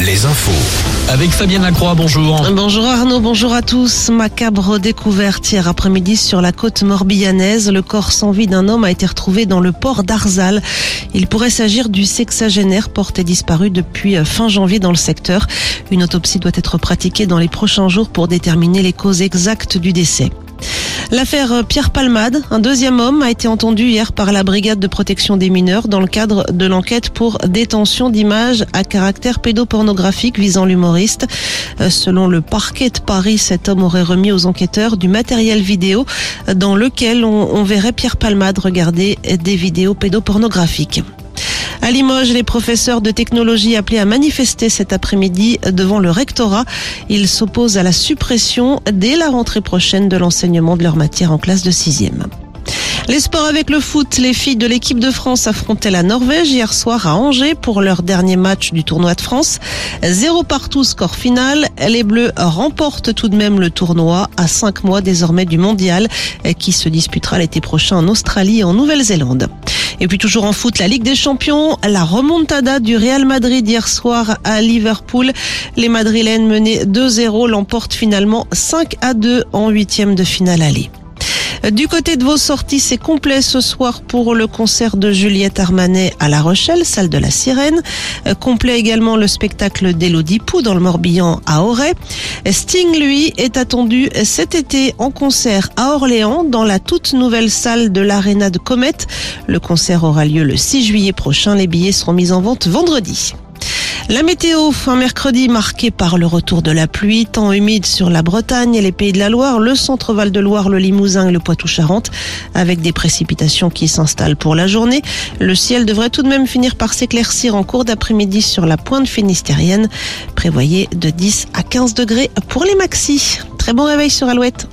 Les infos. Avec Fabienne Lacroix, bonjour. Bonjour Arnaud, bonjour à tous. Macabre découverte hier après-midi sur la côte morbillanaise. Le corps sans vie d'un homme a été retrouvé dans le port d'Arzal. Il pourrait s'agir du sexagénaire porté disparu depuis fin janvier dans le secteur. Une autopsie doit être pratiquée dans les prochains jours pour déterminer les causes exactes du décès. L'affaire Pierre Palmade, un deuxième homme, a été entendu hier par la brigade de protection des mineurs dans le cadre de l'enquête pour détention d'images à caractère pédopornographique visant l'humoriste. Euh, selon le parquet de Paris, cet homme aurait remis aux enquêteurs du matériel vidéo dans lequel on, verrait Pierre Palmade regarder des vidéos pédopornographiques. À Limoges, les professeurs de technologie appelés à manifester cet après-midi devant le rectorat. Ils s'opposent à la suppression dès la rentrée prochaine de l'enseignement de leur matière en classe de sixième. Les sports avec le foot, les filles de l'équipe de France affrontaient la Norvège hier soir à Angers pour leur dernier match du tournoi de France. Zéro partout score final. Les Bleus remportent tout de même le tournoi à cinq mois désormais du mondial qui se disputera l'été prochain en Australie et en Nouvelle-Zélande. Et puis toujours en foot, la Ligue des Champions, la remontada du Real Madrid hier soir à Liverpool. Les Madrilènes menées 2-0 l'emportent finalement 5 à 2 en huitième de finale aller. Du côté de vos sorties, c'est complet ce soir pour le concert de Juliette Armanet à La Rochelle, salle de la Sirène. Euh, complet également le spectacle d'Elodie Pou dans le Morbihan à Auray. Sting, lui, est attendu cet été en concert à Orléans dans la toute nouvelle salle de l'Arena de Comet. Le concert aura lieu le 6 juillet prochain. Les billets seront mis en vente vendredi. La météo, un mercredi marqué par le retour de la pluie, temps humide sur la Bretagne et les Pays de la Loire, le centre Val de Loire, le Limousin et le Poitou-Charentes, avec des précipitations qui s'installent pour la journée. Le ciel devrait tout de même finir par s'éclaircir en cours d'après-midi sur la pointe finistérienne. Prévoyez de 10 à 15 degrés pour les maxis. Très bon réveil sur Alouette.